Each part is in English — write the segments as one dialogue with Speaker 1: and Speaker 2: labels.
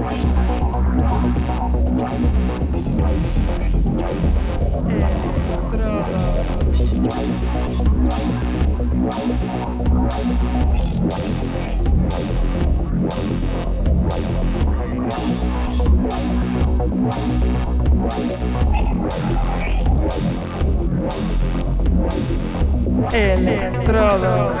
Speaker 1: Estrada. Electrodos.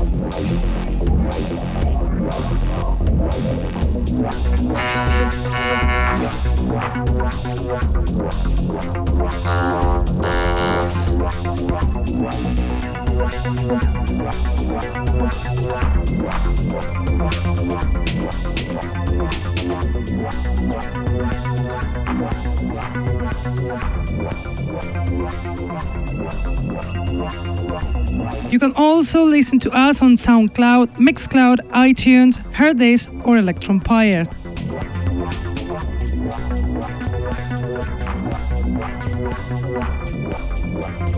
Speaker 1: Can also listen to us on SoundCloud, Mixcloud, iTunes, Hearthis, or Electronpire.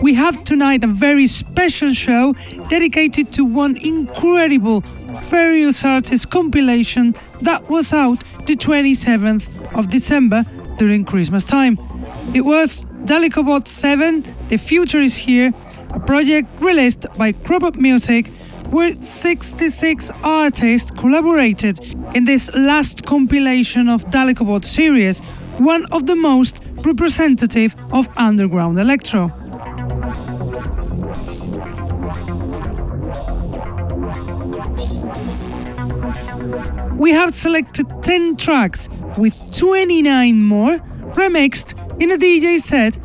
Speaker 1: We have tonight a very special show dedicated to one incredible various artists compilation that was out the 27th of December during Christmas time. It was Dalekovod 7, The Future is Here, a project released by Crobot Music where 66 artists collaborated in this last compilation of Dalekovod series, one of the most representative of underground electro. We have selected 10 tracks with 29 more remixed in a DJ set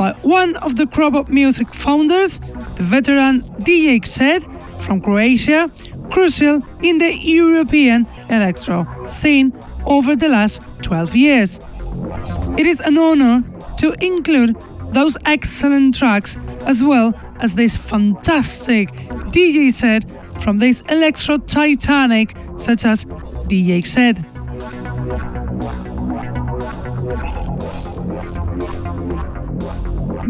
Speaker 1: by one of the Crop Music founders, the veteran DJ Zed from Croatia, crucial in the European electro scene over the last 12 years. It is an honor to include those excellent tracks as well as this fantastic DJ set from this electro titanic such as DJ Zed.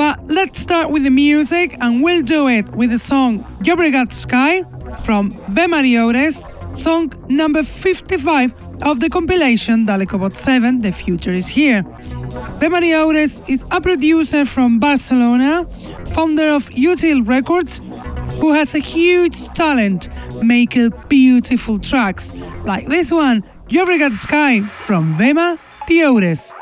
Speaker 1: But let's start with the music and we'll do it with the song Llobregat Sky from Vemariodes, song number 55 of the compilation Dalekovod 7 The Future is Here. Vemariodes is a producer from Barcelona, founder of Util Records, who has a huge talent making beautiful tracks like this one, Llobregat Sky from Vema Piores.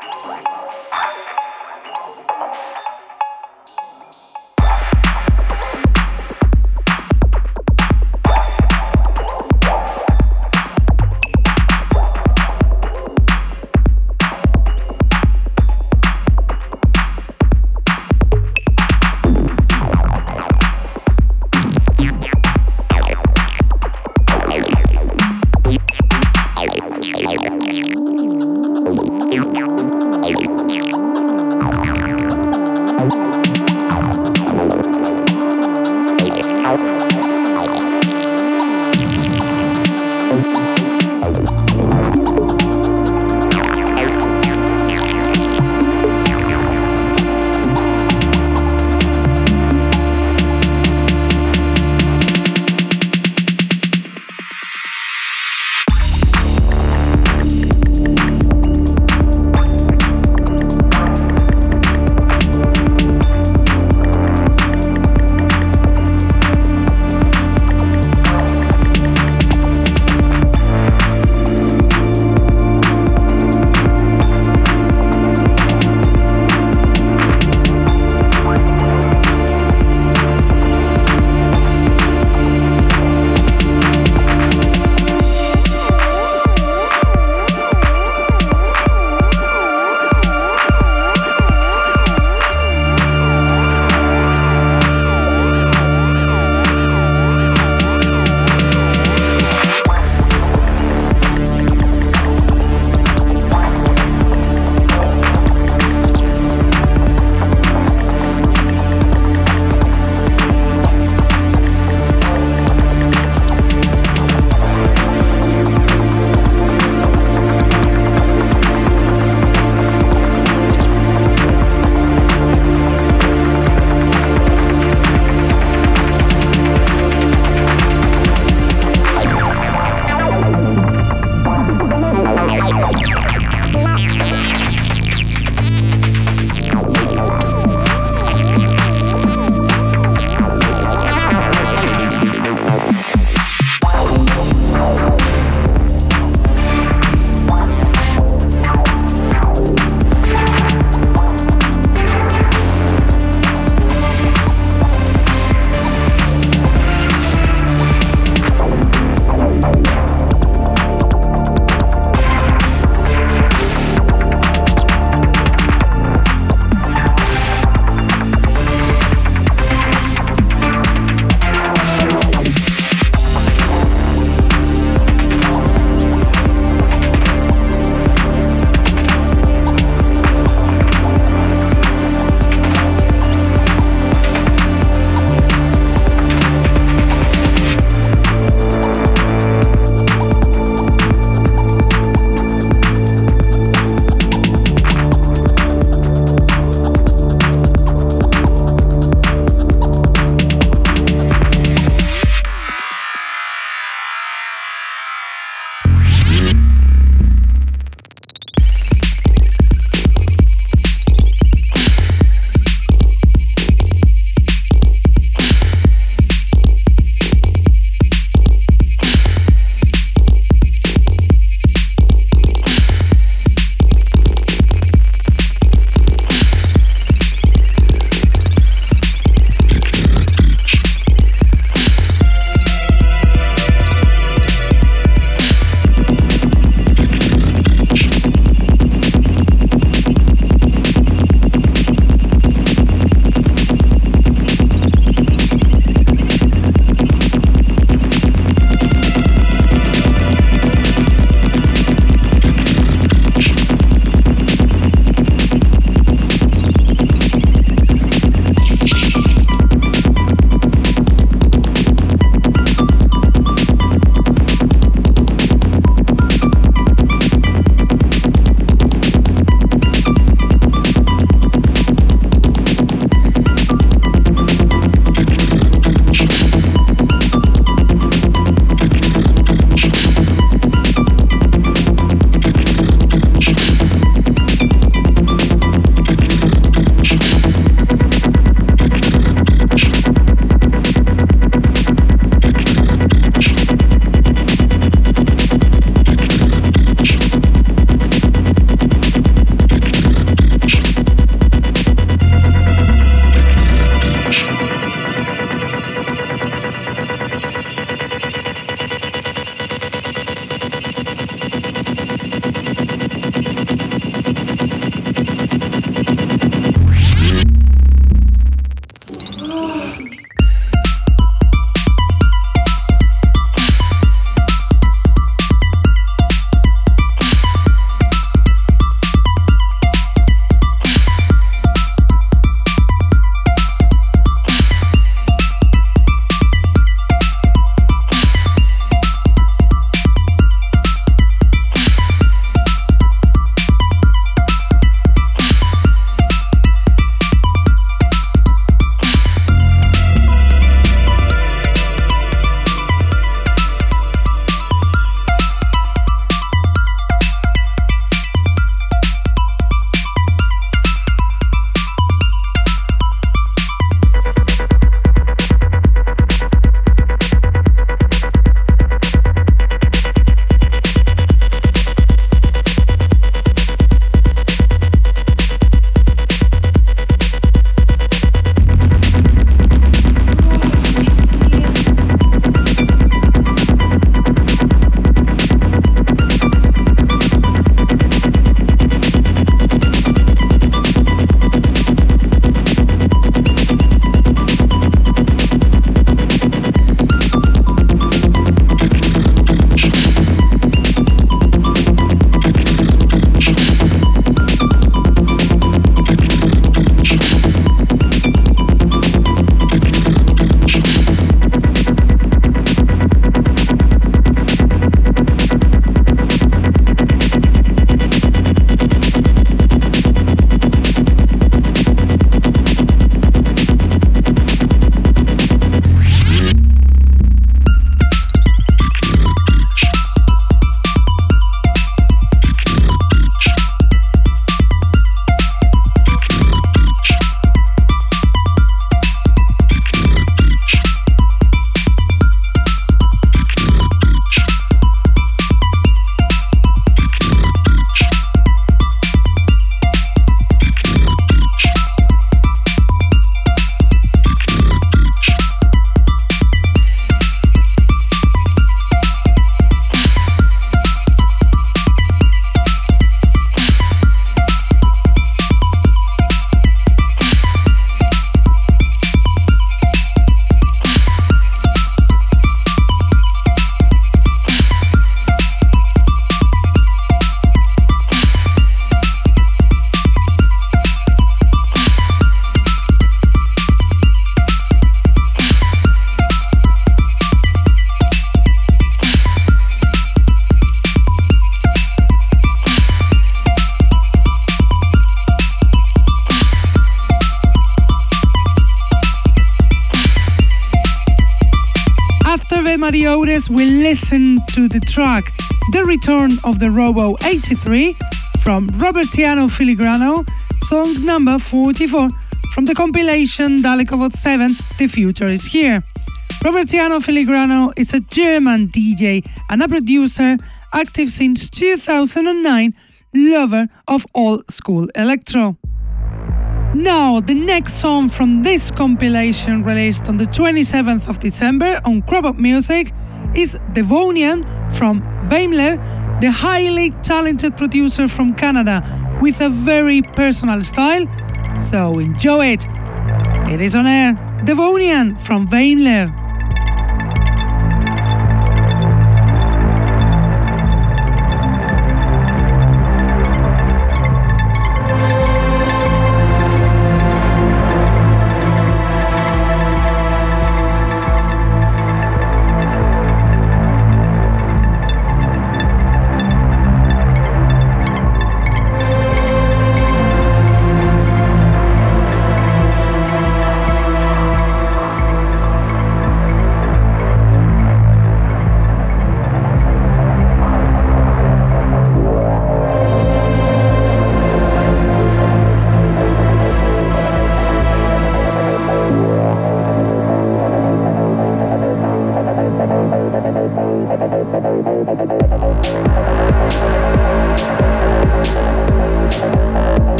Speaker 1: We listen to the track The Return of the Robo 83 from Robertiano Filigrano, song number 44 from the compilation Dalekovod 7 The Future is Here. Robertiano Filigrano is a German DJ and a producer active since 2009, lover of old school electro. Now, the next song from this compilation released on the 27th of December on Crobot Music is Devonian from Weimler, the highly talented producer from Canada with a very personal style. So enjoy it. It is on air. Devonian from Weimler.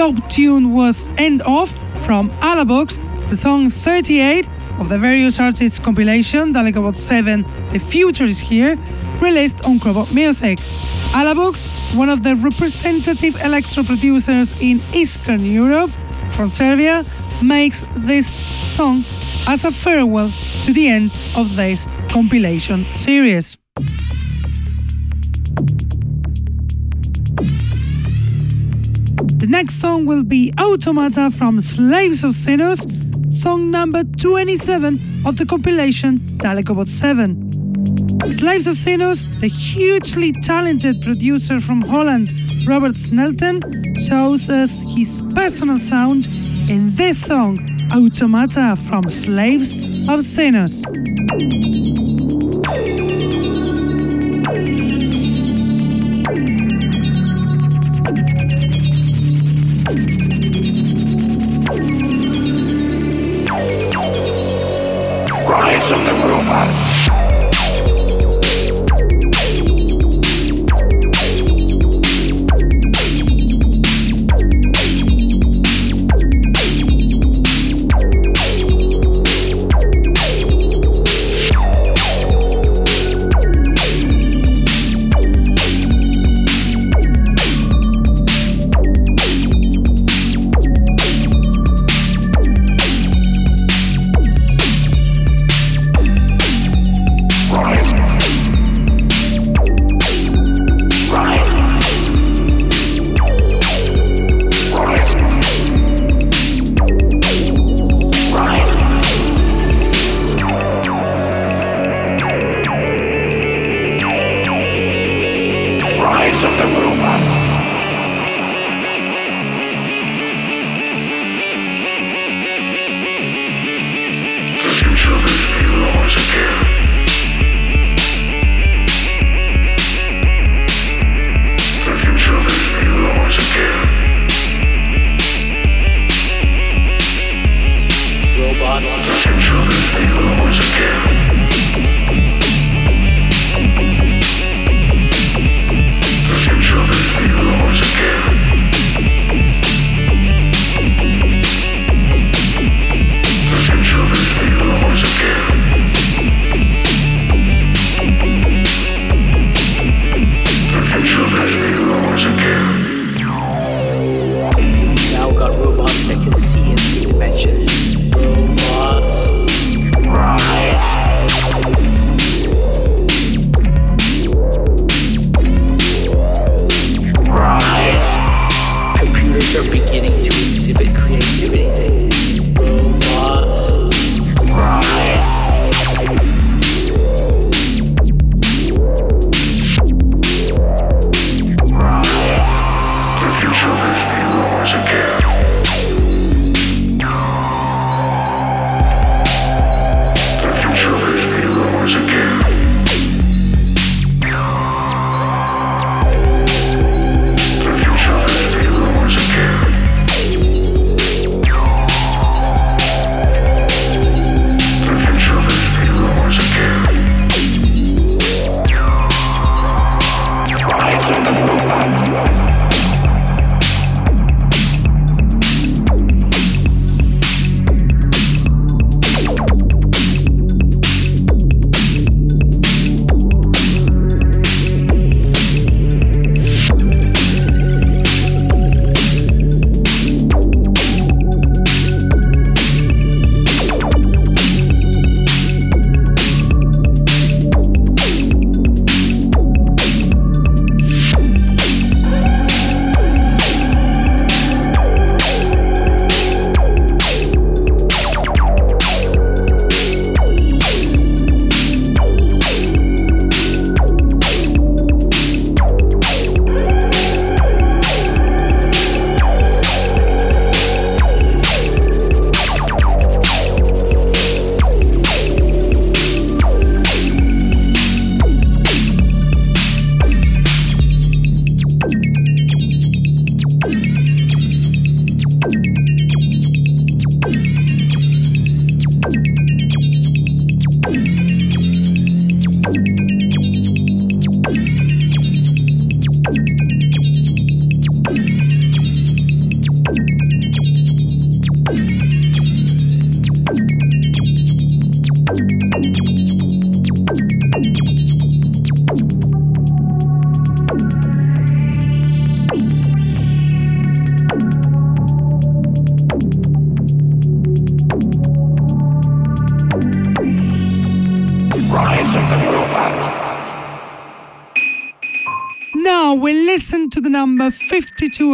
Speaker 1: Dope tune was End Off from Alabox, the song 38 of the various artists compilation Dalekovod 7 The Future is Here, released on Crobot Music. Alabox, one of the representative electro producers in Eastern Europe from Serbia, makes this song as a farewell to the end of this compilation series. Next song will be Automata from Slaves of Sinners, song number 27 of the compilation Dalekovod 7. Slaves of Sinners, the hugely talented producer from Holland, Robert Snelton, shows us his personal sound in this song, Automata from Slaves of Sinners.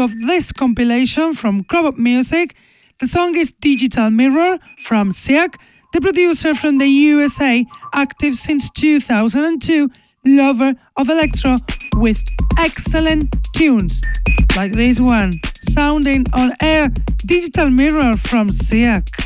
Speaker 2: Of
Speaker 1: this compilation from Crobot Music. The song is Digital Mirror from Siak, the producer from the USA, active since 2002, lover of electro with excellent tunes like this one, sounding on air Digital Mirror from Siak.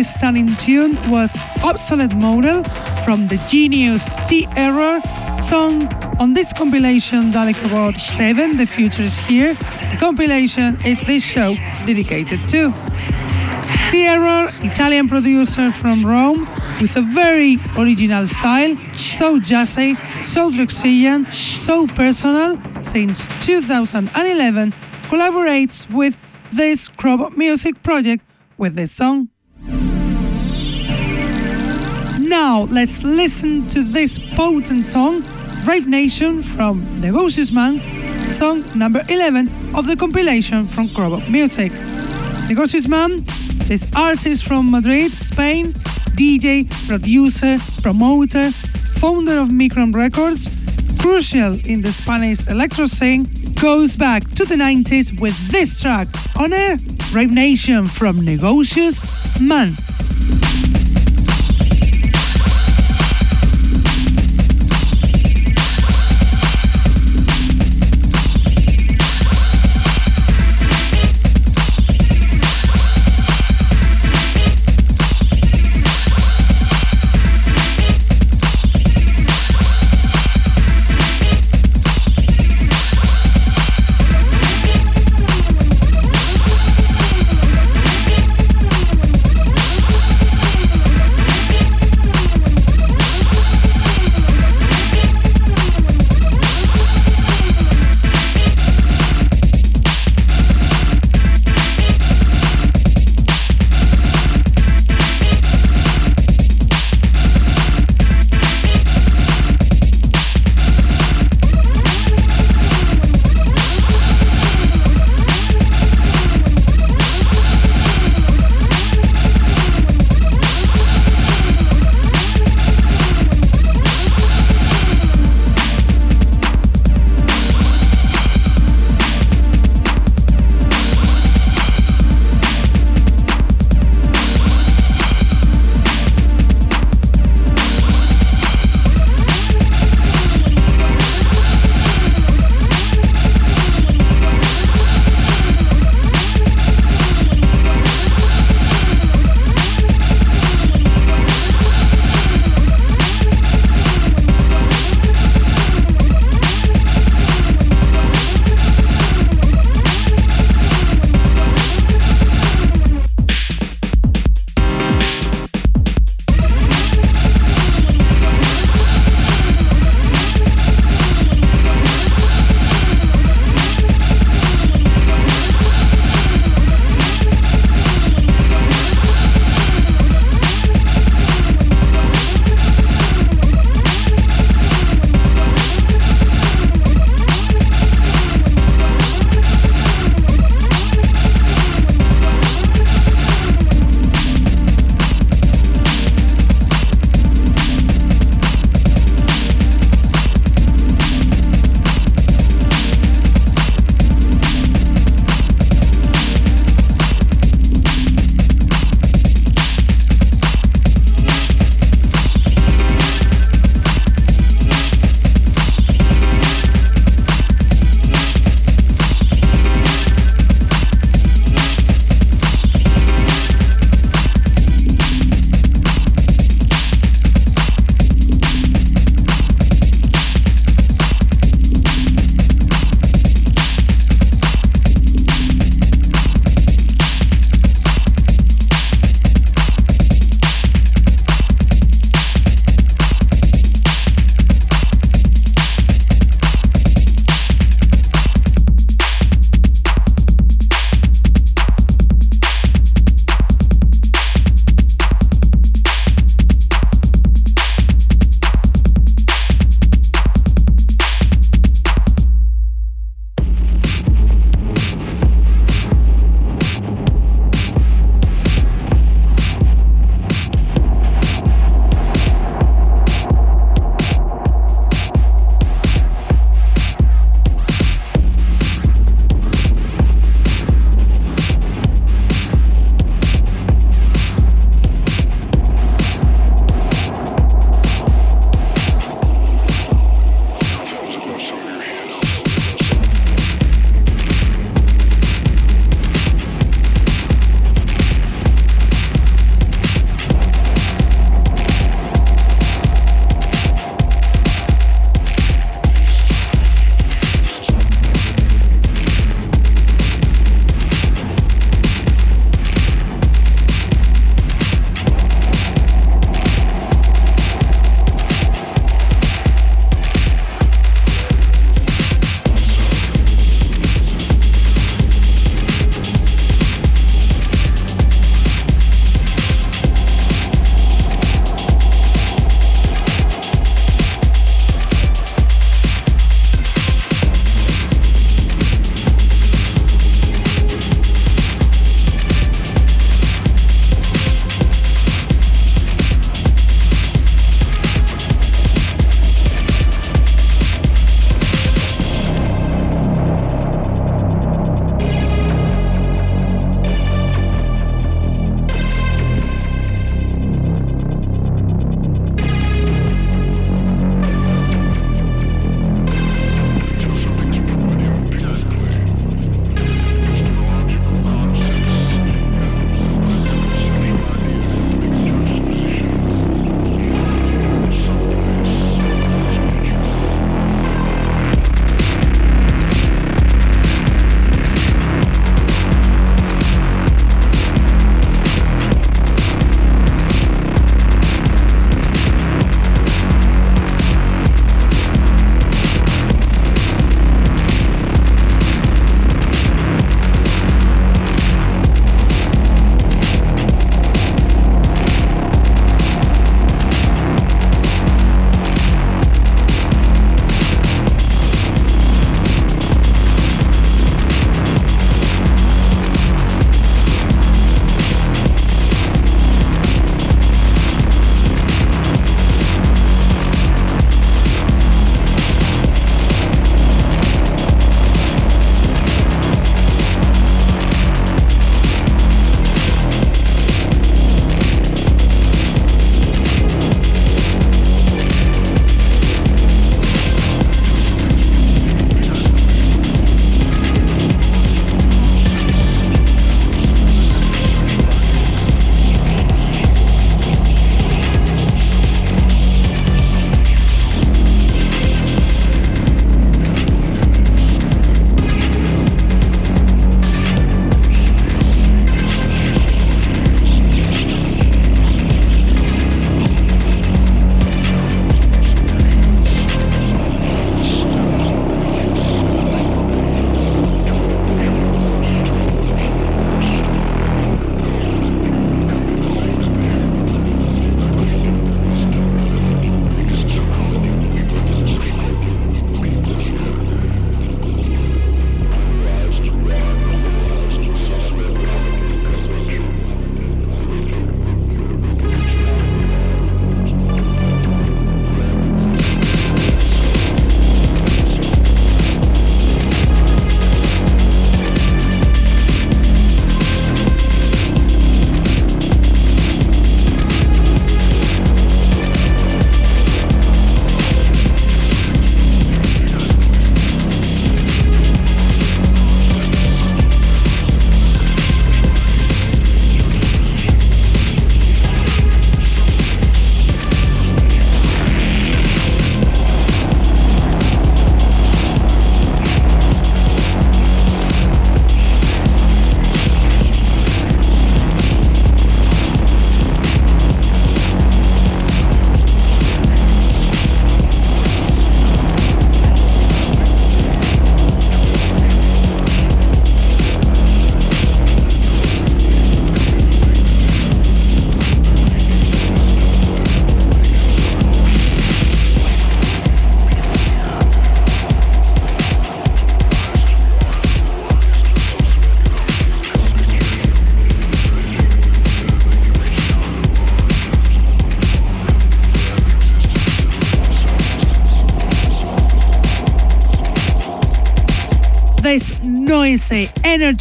Speaker 1: Absolutely stunning tune was Obsolete Model from the genius T Error song on this compilation Dalekovod 7 The Future is Here. The compilation is this show dedicated to. T Error, Italian producer from Rome, with a very original style, so jazzy, so Drexciyan, so personal, since 2011 collaborates with this Crobot Music project with this song. Now let's listen to this potent song, Rave Nation from Negocius Man, song number 11 of the compilation from Crobot Music. Negocius Man, this artist from Madrid, Spain, DJ, producer, promoter, founder of Micron Records, crucial in the Spanish electro scene, goes back to the 90s with this track on air, Rave Nation from Negocius Man.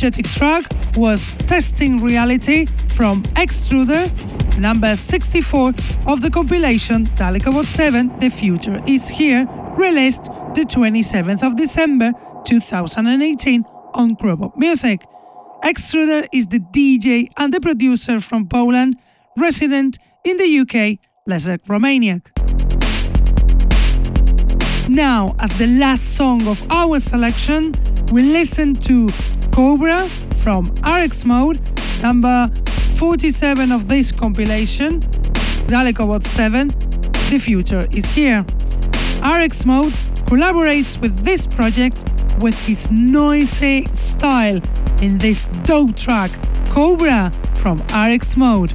Speaker 1: Energetic track was Testing Reality from Extruder, number 64 of the compilation Dalekovod 7 The Future is Here, released the 27th of December 2018 on Crobot Music. Extruder is the DJ and the producer from Poland, resident in the UK, Leszek Romaniak. Now, as the last song of our selection, we listen to Cobra from RX Mode, number 47 of this compilation, Dalekovod 7, The Future is Here. RX Mode collaborates with this project with his noisy style in this dope track, Cobra from RX Mode.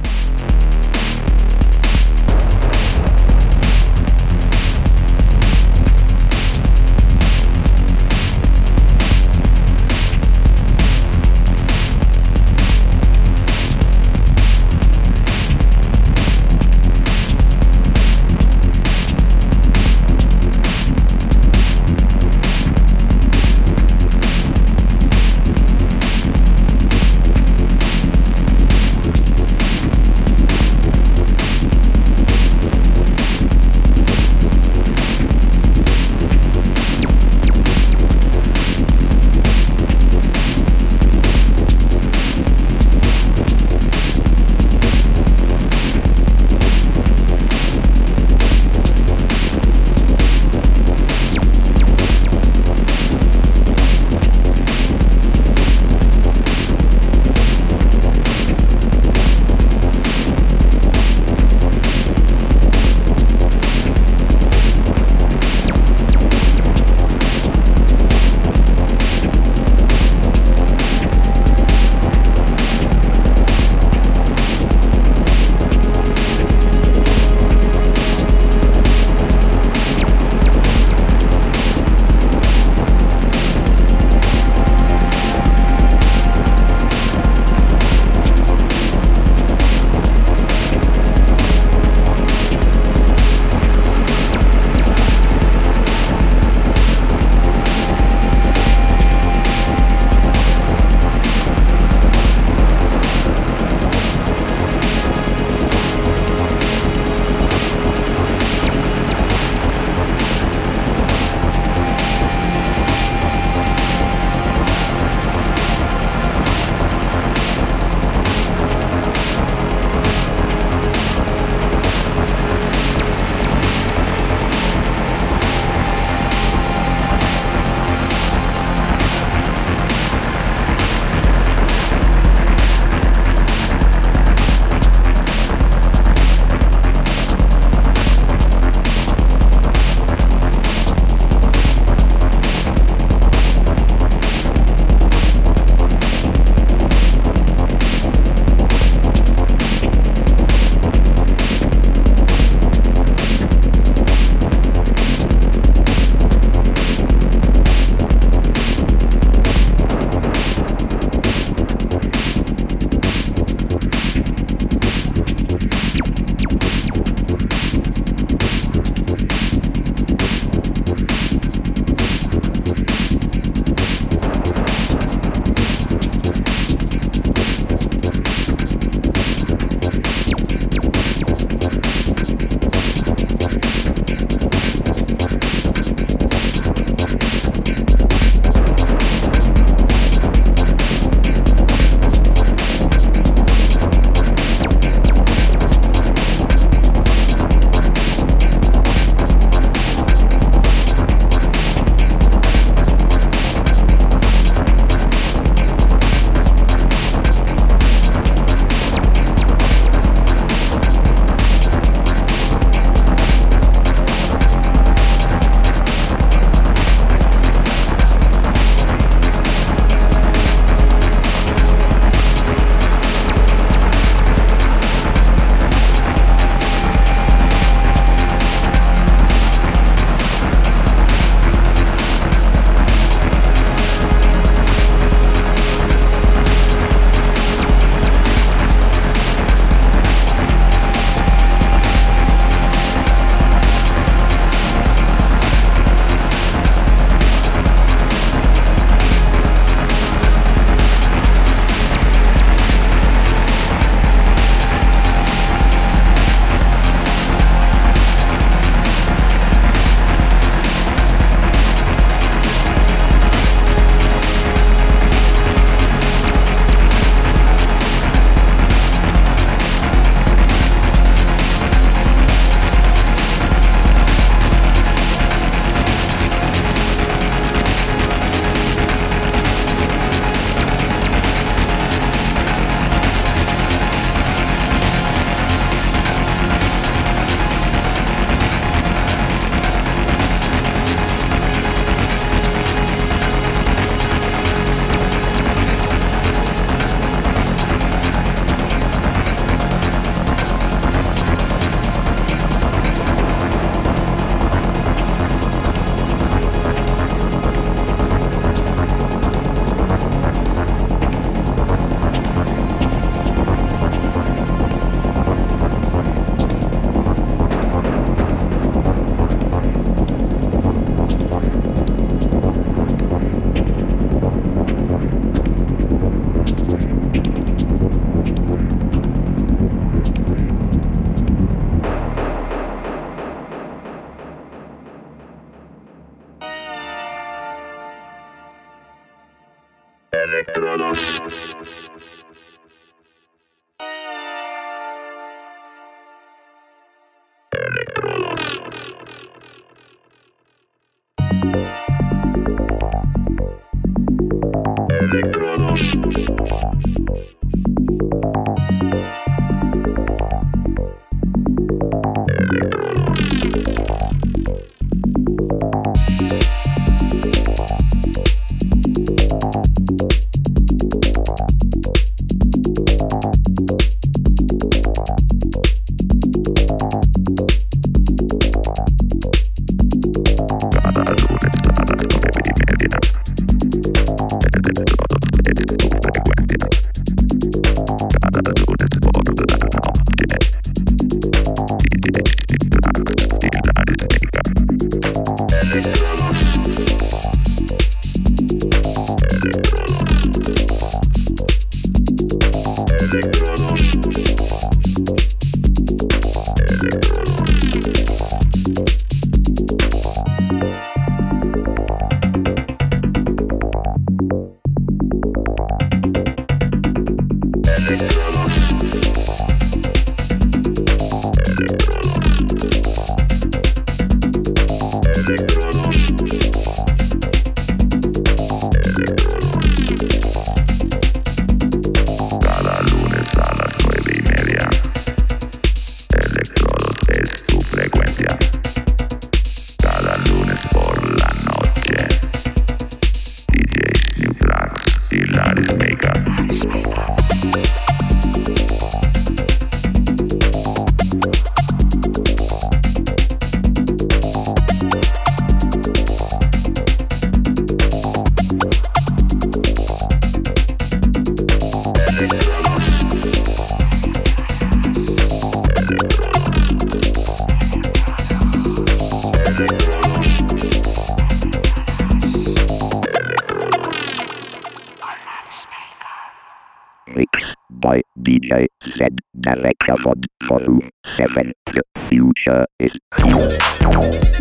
Speaker 1: by DJ Z. Derek Avod.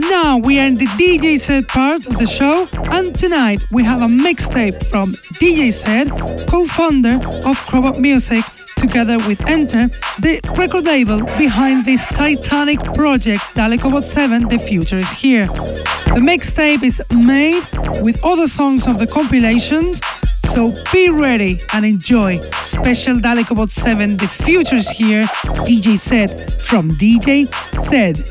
Speaker 1: Now we are in the DJ set part of the show, and tonight we have a mixtape from DJ Set, co-founder of Crobot Music, together with Enter, the record label behind this titanic project Dalekovod 7 The Future is Here. The mixtape is made with other songs of the compilations, so be ready and enjoy. Special Dalekovod 7 The Future's here. DJ Said from DJ Said.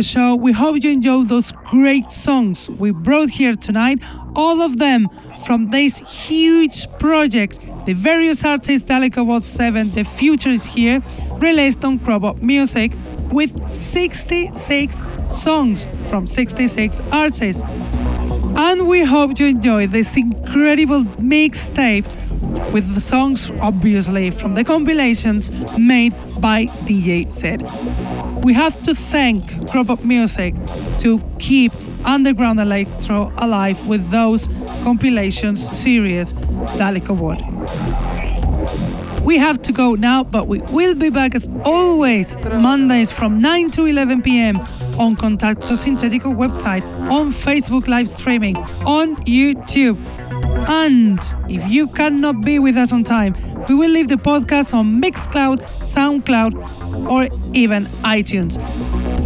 Speaker 3: The
Speaker 1: show. We hope you enjoy those great songs we brought here tonight, all of them from this huge project, the various artists Dalekovod 7, The Future is Here, released on Crobot Music with 66 songs from 66 artists. And we hope you enjoy this incredible mixtape with the songs obviously from the compilations made by DJ Sid. We have to thank Crobot Music to keep underground electro alive with those compilations series Dalekovod. We have to go now, but we will be back as always Mondays from 9 to 11 pm on Contacto Sintetico website, on Facebook live streaming, on YouTube. And if you cannot be with us on time, we will leave the podcast on Mixcloud, SoundCloud, or even iTunes.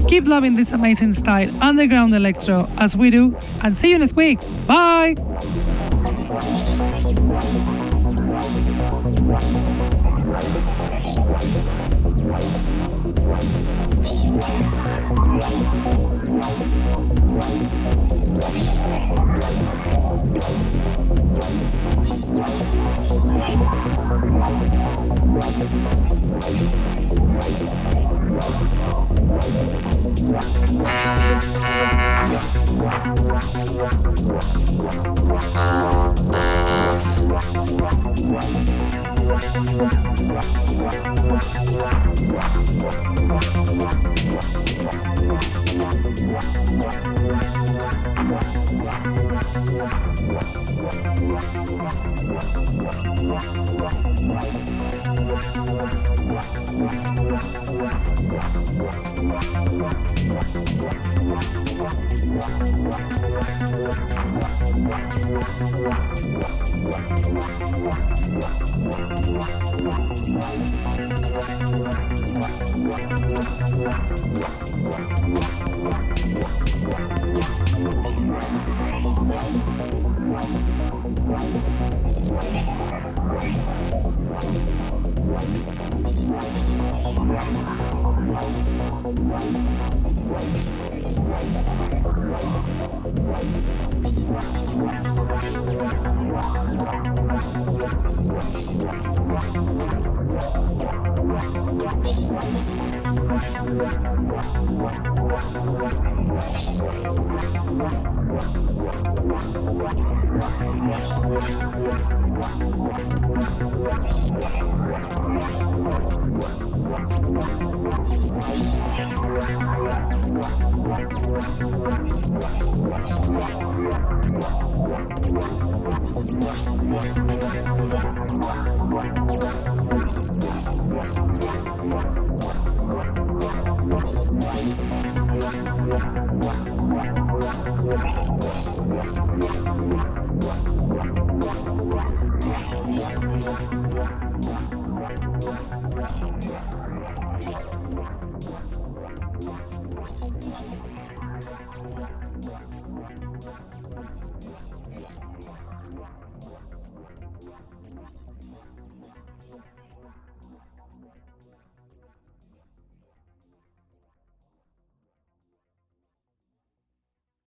Speaker 1: Keep loving this amazing style, underground electro, as we do, and see you next week. Bye!
Speaker 3: Thank